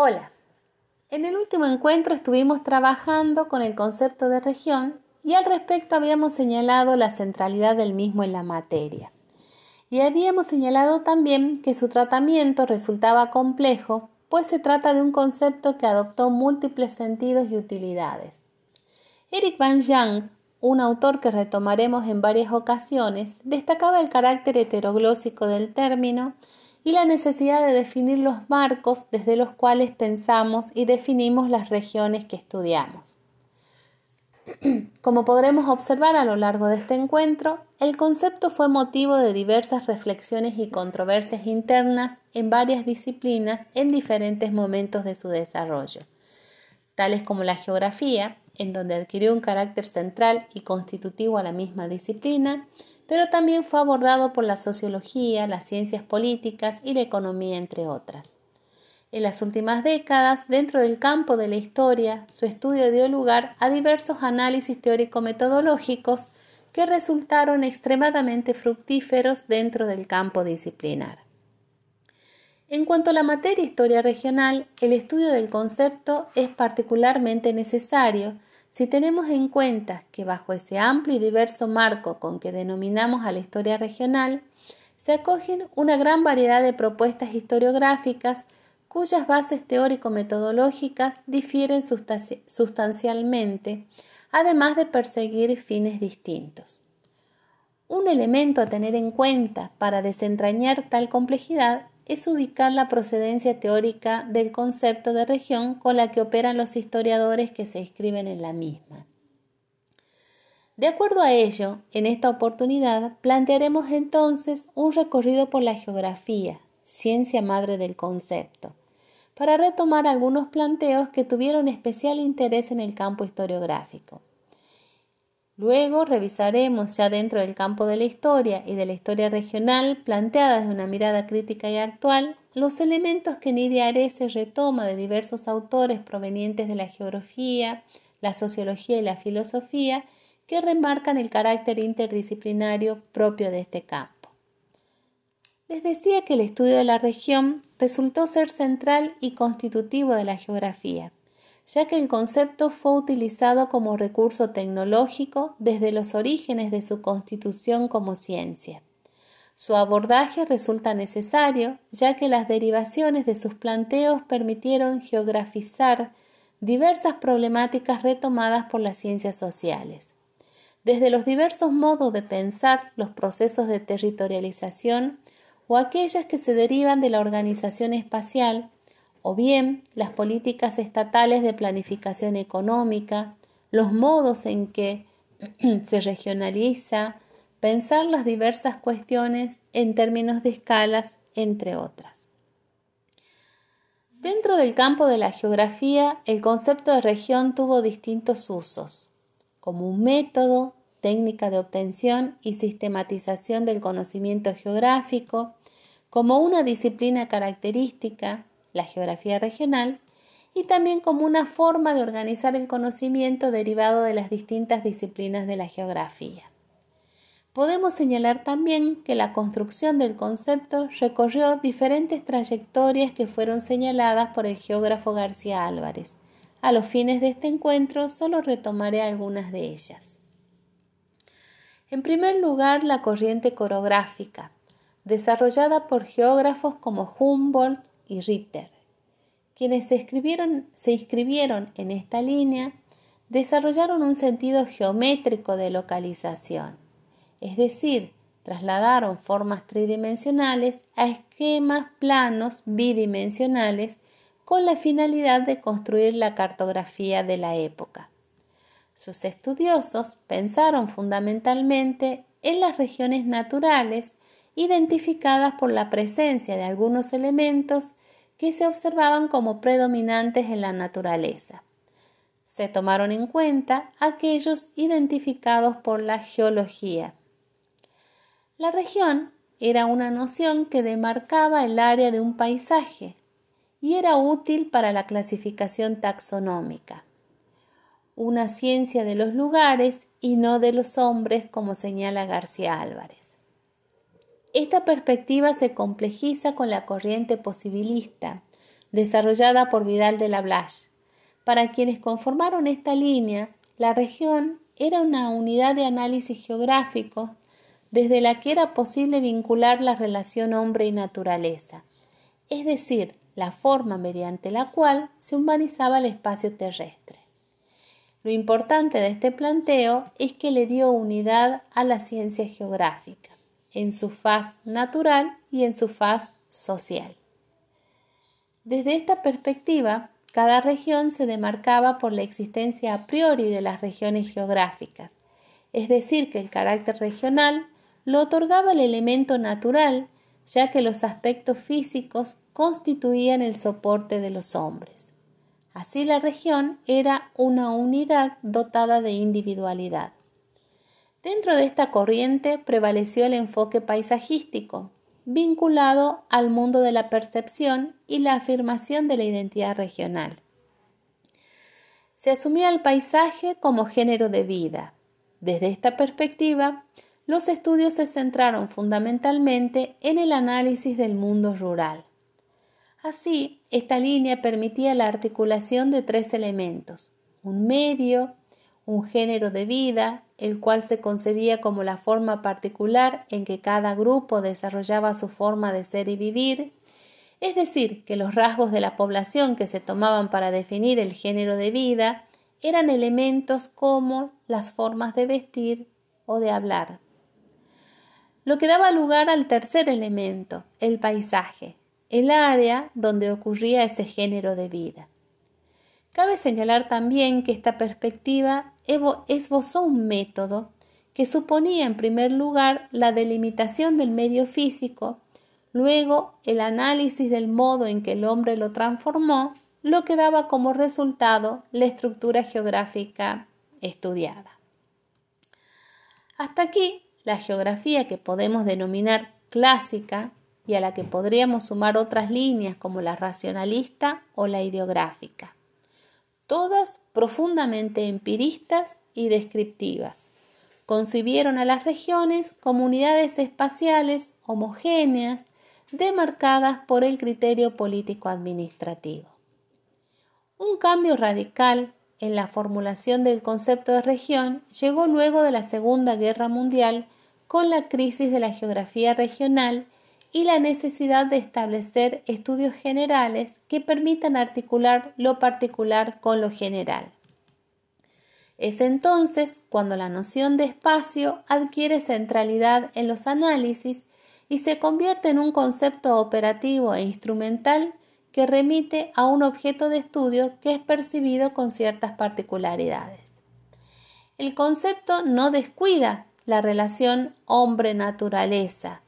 Hola. En el último encuentro estuvimos trabajando con el concepto de región y al respecto habíamos señalado la centralidad del mismo en la materia. Y habíamos señalado también que su tratamiento resultaba complejo, pues se trata de un concepto que adoptó múltiples sentidos y utilidades. Eric Van Young, un autor que retomaremos en varias ocasiones, destacaba el carácter heteroglósico del término y la necesidad de definir los marcos desde los cuales pensamos y definimos las regiones que estudiamos. Como podremos observar a lo largo de este encuentro, el concepto fue motivo de diversas reflexiones y controversias internas en varias disciplinas en diferentes momentos de su desarrollo, tales como la geografía, en donde adquirió un carácter central y constitutivo a la misma disciplina, pero también fue abordado por la sociología, las ciencias políticas y la economía, entre otras. En las últimas décadas, dentro del campo de la historia, su estudio dio lugar a diversos análisis teórico-metodológicos que resultaron extremadamente fructíferos dentro del campo disciplinar. En cuanto a la materia historia regional, el estudio del concepto es particularmente necesario, si tenemos en cuenta que bajo ese amplio y diverso marco con que denominamos a la historia regional, se acogen una gran variedad de propuestas historiográficas cuyas bases teórico-metodológicas difieren sustancialmente, además de perseguir fines distintos. Un elemento a tener en cuenta para desentrañar tal complejidad es ubicar la procedencia teórica del concepto de región con la que operan los historiadores que se inscriben en la misma. De acuerdo a ello, en esta oportunidad plantearemos entonces un recorrido por la geografía, ciencia madre del concepto, para retomar algunos planteos que tuvieron especial interés en el campo historiográfico. Luego revisaremos ya dentro del campo de la historia y de la historia regional, planteadas de una mirada crítica y actual, los elementos que Nidia Arese retoma de diversos autores provenientes de la geografía, la sociología y la filosofía, que remarcan el carácter interdisciplinario propio de este campo. Les decía que el estudio de la región resultó ser central y constitutivo de la geografía ya que el concepto fue utilizado como recurso tecnológico desde los orígenes de su constitución como ciencia. Su abordaje resulta necesario, ya que las derivaciones de sus planteos permitieron geografizar diversas problemáticas retomadas por las ciencias sociales. Desde los diversos modos de pensar los procesos de territorialización o aquellas que se derivan de la organización espacial, o bien las políticas estatales de planificación económica, los modos en que se regionaliza, pensar las diversas cuestiones en términos de escalas, entre otras. Dentro del campo de la geografía, el concepto de región tuvo distintos usos, como un método, técnica de obtención y sistematización del conocimiento geográfico, como una disciplina característica, la geografía regional, y también como una forma de organizar el conocimiento derivado de las distintas disciplinas de la geografía. Podemos señalar también que la construcción del concepto recorrió diferentes trayectorias que fueron señaladas por el geógrafo García Álvarez. A los fines de este encuentro solo retomaré algunas de ellas. En primer lugar, la corriente coreográfica, desarrollada por geógrafos como Humboldt, y Ritter. Quienes se, se inscribieron en esta línea desarrollaron un sentido geométrico de localización, es decir, trasladaron formas tridimensionales a esquemas planos bidimensionales con la finalidad de construir la cartografía de la época. Sus estudiosos pensaron fundamentalmente en las regiones naturales identificadas por la presencia de algunos elementos que se observaban como predominantes en la naturaleza. Se tomaron en cuenta aquellos identificados por la geología. La región era una noción que demarcaba el área de un paisaje y era útil para la clasificación taxonómica. Una ciencia de los lugares y no de los hombres, como señala García Álvarez. Esta perspectiva se complejiza con la corriente posibilista, desarrollada por Vidal de la Blache. Para quienes conformaron esta línea, la región era una unidad de análisis geográfico desde la que era posible vincular la relación hombre y naturaleza, es decir, la forma mediante la cual se humanizaba el espacio terrestre. Lo importante de este planteo es que le dio unidad a la ciencia geográfica, en su faz natural y en su faz social. Desde esta perspectiva, cada región se demarcaba por la existencia a priori de las regiones geográficas, es decir, que el carácter regional lo otorgaba el elemento natural, ya que los aspectos físicos constituían el soporte de los hombres. Así la región era una unidad dotada de individualidad. Dentro de esta corriente prevaleció el enfoque paisajístico, vinculado al mundo de la percepción y la afirmación de la identidad regional. Se asumía el paisaje como género de vida. Desde esta perspectiva, los estudios se centraron fundamentalmente en el análisis del mundo rural. Así, esta línea permitía la articulación de tres elementos, un medio, un género de vida, el cual se concebía como la forma particular en que cada grupo desarrollaba su forma de ser y vivir, es decir, que los rasgos de la población que se tomaban para definir el género de vida eran elementos como las formas de vestir o de hablar. Lo que daba lugar al tercer elemento, el paisaje, el área donde ocurría ese género de vida. Cabe señalar también que esta perspectiva esbozó un método que suponía en primer lugar la delimitación del medio físico, luego el análisis del modo en que el hombre lo transformó, lo que daba como resultado la estructura geográfica estudiada. Hasta aquí la geografía que podemos denominar clásica y a la que podríamos sumar otras líneas como la racionalista o la ideográfica, todas profundamente empiristas y descriptivas. Concibieron a las regiones como unidades espaciales homogéneas demarcadas por el criterio político-administrativo. Un cambio radical en la formulación del concepto de región llegó luego de la Segunda Guerra Mundial con la crisis de la geografía regional y la necesidad de establecer estudios generales que permitan articular lo particular con lo general. Es entonces cuando la noción de espacio adquiere centralidad en los análisis y se convierte en un concepto operativo e instrumental que remite a un objeto de estudio que es percibido con ciertas particularidades. El concepto no descuida la relación hombre-naturaleza,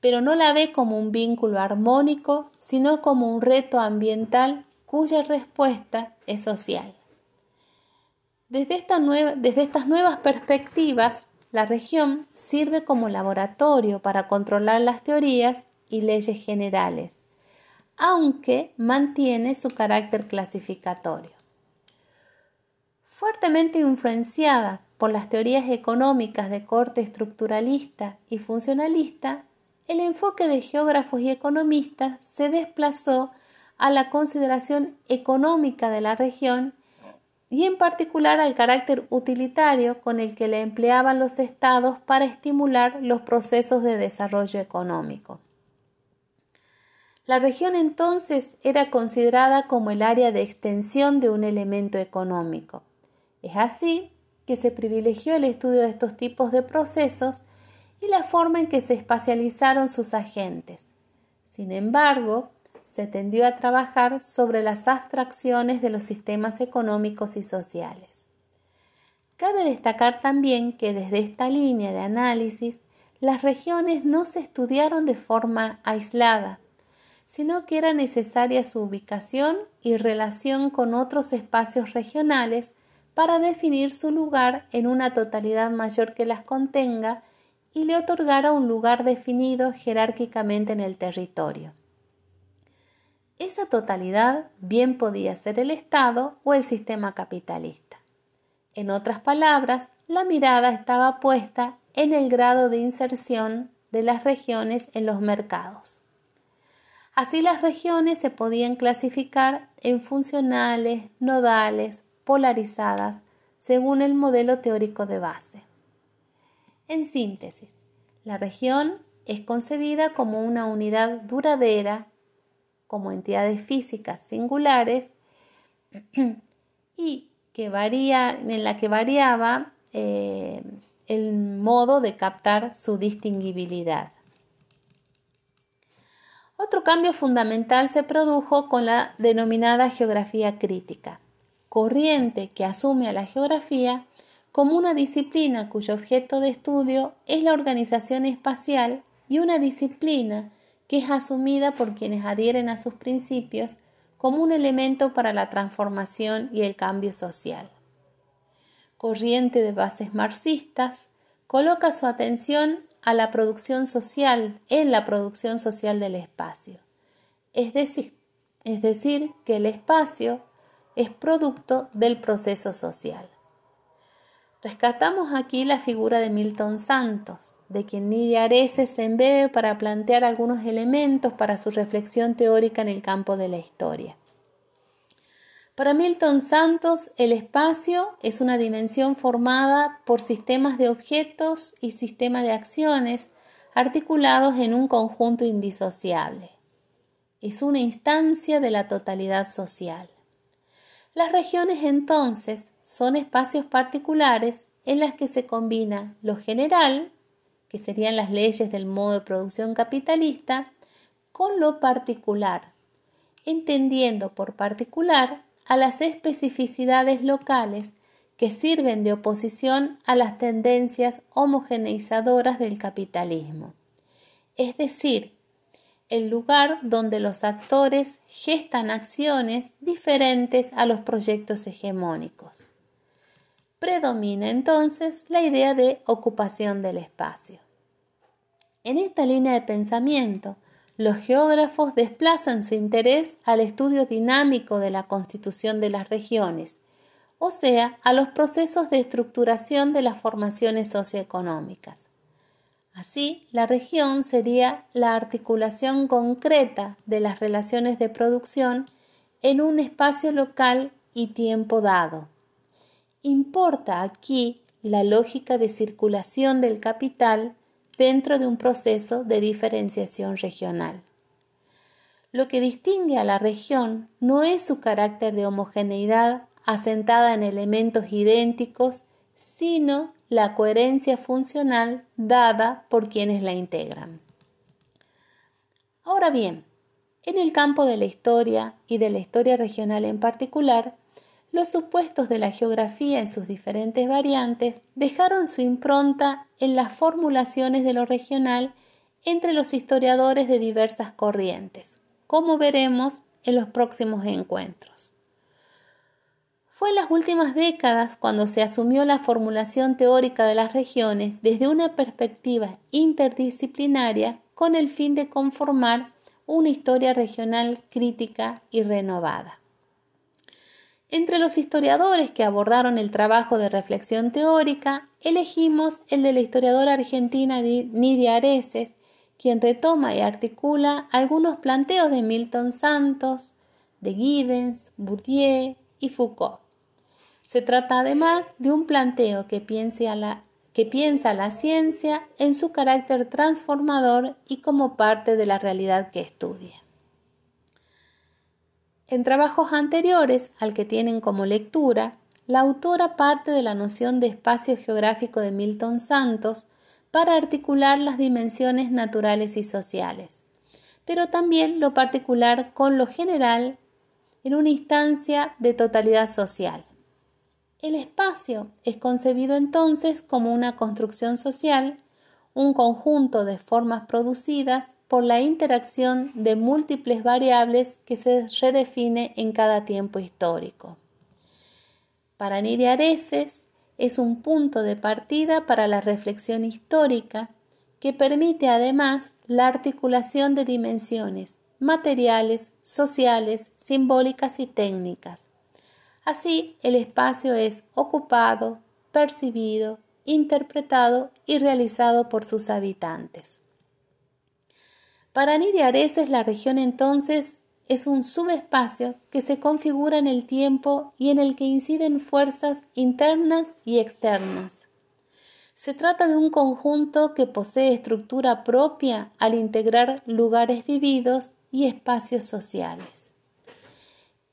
pero no la ve como un vínculo armónico, sino como un reto ambiental cuya respuesta es social. Desde, estas nuevas perspectivas, la región sirve como laboratorio para controlar las teorías y leyes generales, aunque mantiene su carácter clasificatorio. Fuertemente influenciada por las teorías económicas de corte estructuralista y funcionalista, el enfoque de geógrafos y economistas se desplazó a la consideración económica de la región y en particular al carácter utilitario con el que la empleaban los estados para estimular los procesos de desarrollo económico. La región entonces era considerada como el área de extensión de un elemento económico. Es así que se privilegió el estudio de estos tipos de procesos y la forma en que se espacializaron sus agentes. Sin embargo, se tendió a trabajar sobre las abstracciones de los sistemas económicos y sociales. Cabe destacar también que desde esta línea de análisis las regiones no se estudiaron de forma aislada, sino que era necesaria su ubicación y relación con otros espacios regionales para definir su lugar en una totalidad mayor que las contenga y le otorgara un lugar definido jerárquicamente en el territorio. Esa totalidad bien podía ser el Estado o el sistema capitalista. En otras palabras, la mirada estaba puesta en el grado de inserción de las regiones en los mercados. Así las regiones se podían clasificar en funcionales, nodales, polarizadas, según el modelo teórico de base. En síntesis, la región es concebida como una unidad duradera, como entidades físicas singulares y que varía, en la que variaba eh, el modo de captar su distinguibilidad. Otro cambio fundamental se produjo con la denominada geografía crítica, corriente que asume a la geografía como una disciplina cuyo objeto de estudio es la organización espacial y una disciplina que es asumida por quienes adhieren a sus principios como un elemento para la transformación y el cambio social. Corriente de bases marxistas, coloca su atención a la producción social, en la producción social del espacio. Es decir, es decir, que el espacio es producto del proceso social. Rescatamos aquí la figura de Milton Santos, de quien Nidia Areces se embebe para plantear algunos elementos para su reflexión teórica en el campo de la historia. Para Milton Santos, el espacio es una dimensión formada por sistemas de objetos y sistemas de acciones articulados en un conjunto indisociable. Es una instancia de la totalidad social. Las regiones entonces son espacios particulares en las que se combina lo general, que serían las leyes del modo de producción capitalista, con lo particular, entendiendo por particular a las especificidades locales que sirven de oposición a las tendencias homogeneizadoras del capitalismo. Es decir, el lugar donde los actores gestan acciones diferentes a los proyectos hegemónicos. Predomina entonces la idea de ocupación del espacio. En esta línea de pensamiento, los geógrafos desplazan su interés al estudio dinámico de la constitución de las regiones, o sea, a los procesos de estructuración de las formaciones socioeconómicas. Así, la región sería la articulación concreta de las relaciones de producción en un espacio local y tiempo dado. Importa aquí la lógica de circulación del capital dentro de un proceso de diferenciación regional. Lo que distingue a la región no es su carácter de homogeneidad asentada en elementos idénticos, sino la coherencia funcional dada por quienes la integran. Ahora bien, en el campo de la historia y de la historia regional en particular, los supuestos de la geografía en sus diferentes variantes dejaron su impronta en las formulaciones de lo regional entre los historiadores de diversas corrientes, como veremos en los próximos encuentros. Fue en las últimas décadas cuando se asumió la formulación teórica de las regiones desde una perspectiva interdisciplinaria con el fin de conformar una historia regional crítica y renovada. Entre los historiadores que abordaron el trabajo de reflexión teórica, elegimos el de la historiadora argentina Nidia Areces, quien retoma y articula algunos planteos de Milton Santos, de Giddens, Bourdieu y Foucault. Se trata además de un planteo que, la, que piensa la ciencia en su carácter transformador y como parte de la realidad que estudia. En trabajos anteriores al que tienen como lectura, la autora parte de la noción de espacio geográfico de Milton Santos para articular las dimensiones naturales y sociales, pero también lo particular con lo general en una instancia de totalidad social. El espacio es concebido entonces como una construcción social, un conjunto de formas producidas por la interacción de múltiples variables que se redefine en cada tiempo histórico. Para Nidia Areces es un punto de partida para la reflexión histórica que permite además la articulación de dimensiones materiales, sociales, simbólicas y técnicas. Así, el espacio es ocupado, percibido, interpretado y realizado por sus habitantes. Para Nidia Areces, la región entonces es un subespacio que se configura en el tiempo y en el que inciden fuerzas internas y externas. Se trata de un conjunto que posee estructura propia al integrar lugares vividos y espacios sociales.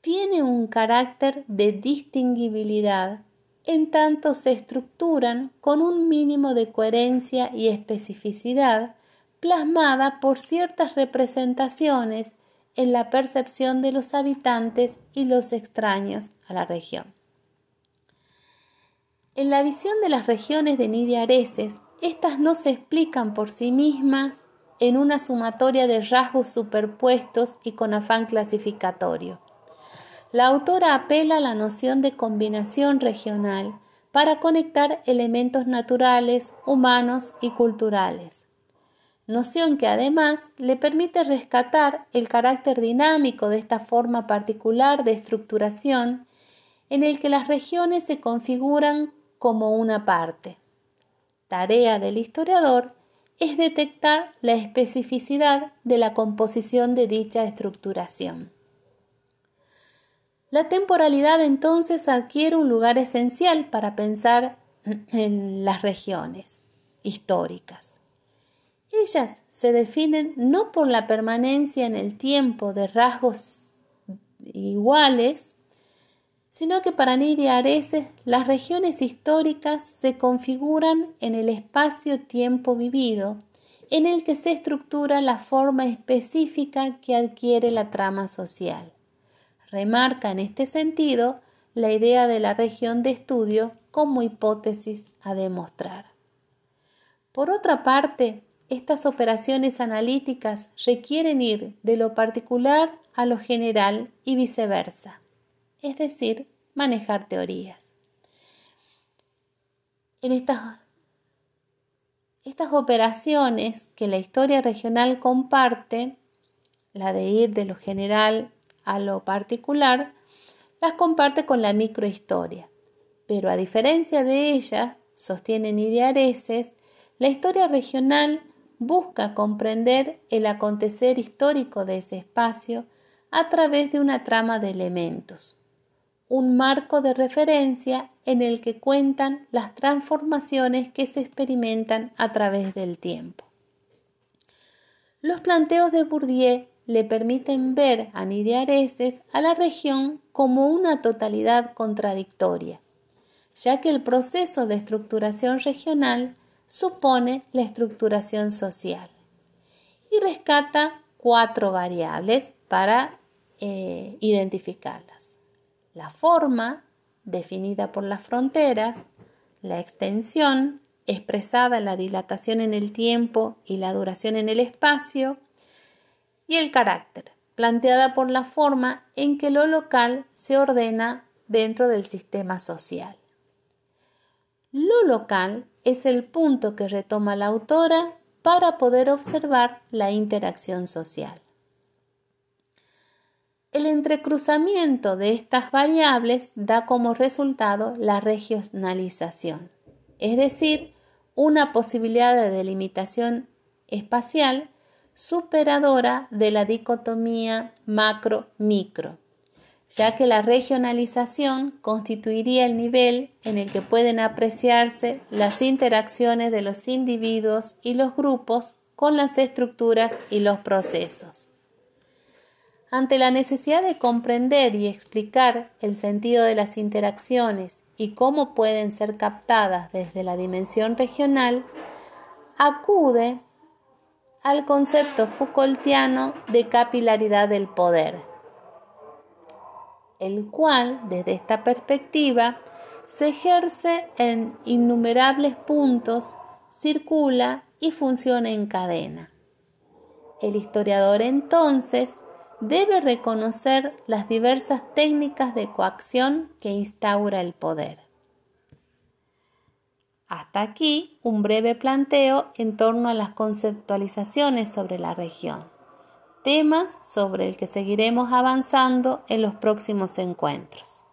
Tiene un carácter de distinguibilidad en tanto se estructuran con un mínimo de coherencia y especificidad plasmada por ciertas representaciones en la percepción de los habitantes y los extraños a la región. En la visión de las regiones de Nidia Areces, estas no se explican por sí mismas en una sumatoria de rasgos superpuestos y con afán clasificatorio. La autora apela a la noción de combinación regional para conectar elementos naturales, humanos y culturales, noción que además le permite rescatar el carácter dinámico de esta forma particular de estructuración en el que las regiones se configuran como una parte. Tarea del historiador es detectar la especificidad de la composición de dicha estructuración. La temporalidad entonces adquiere un lugar esencial para pensar en las regiones históricas. Ellas se definen no por la permanencia en el tiempo de rasgos iguales, sino que para Nidia Areces las regiones históricas se configuran en el espacio-tiempo vivido, en el que se estructura la forma específica que adquiere la trama social. Remarca en este sentido la idea de la región de estudio como hipótesis a demostrar. Por otra parte, estas operaciones analíticas requieren ir de lo particular a lo general y viceversa es decir, manejar teorías. En estas, estas operaciones que la historia regional comparte, la de ir de lo general a lo particular, las comparte con la microhistoria. Pero a diferencia de ella, sostienen ideareces, la historia regional busca comprender el acontecer histórico de ese espacio a través de una trama de elementos un marco de referencia en el que cuentan las transformaciones que se experimentan a través del tiempo. Los planteos de Bourdieu le permiten ver a Nidiareses a la región como una totalidad contradictoria, ya que el proceso de estructuración regional supone la estructuración social y rescata cuatro variables para eh, identificarlas. La forma, definida por las fronteras, la extensión, expresada en la dilatación en el tiempo y la duración en el espacio, y el carácter, planteada por la forma en que lo local se ordena dentro del sistema social. Lo local es el punto que retoma la autora para poder observar la interacción social. El entrecruzamiento de estas variables da como resultado la regionalización, es decir, una posibilidad de delimitación espacial superadora de la dicotomía macro-micro, ya que la regionalización constituiría el nivel en el que pueden apreciarse las interacciones de los individuos y los grupos con las estructuras y los procesos. Ante la necesidad de comprender y explicar el sentido de las interacciones y cómo pueden ser captadas desde la dimensión regional, acude al concepto Foucaultiano de capilaridad del poder, el cual, desde esta perspectiva, se ejerce en innumerables puntos, circula y funciona en cadena. El historiador entonces debe reconocer las diversas técnicas de coacción que instaura el poder. Hasta aquí un breve planteo en torno a las conceptualizaciones sobre la región, temas sobre el que seguiremos avanzando en los próximos encuentros.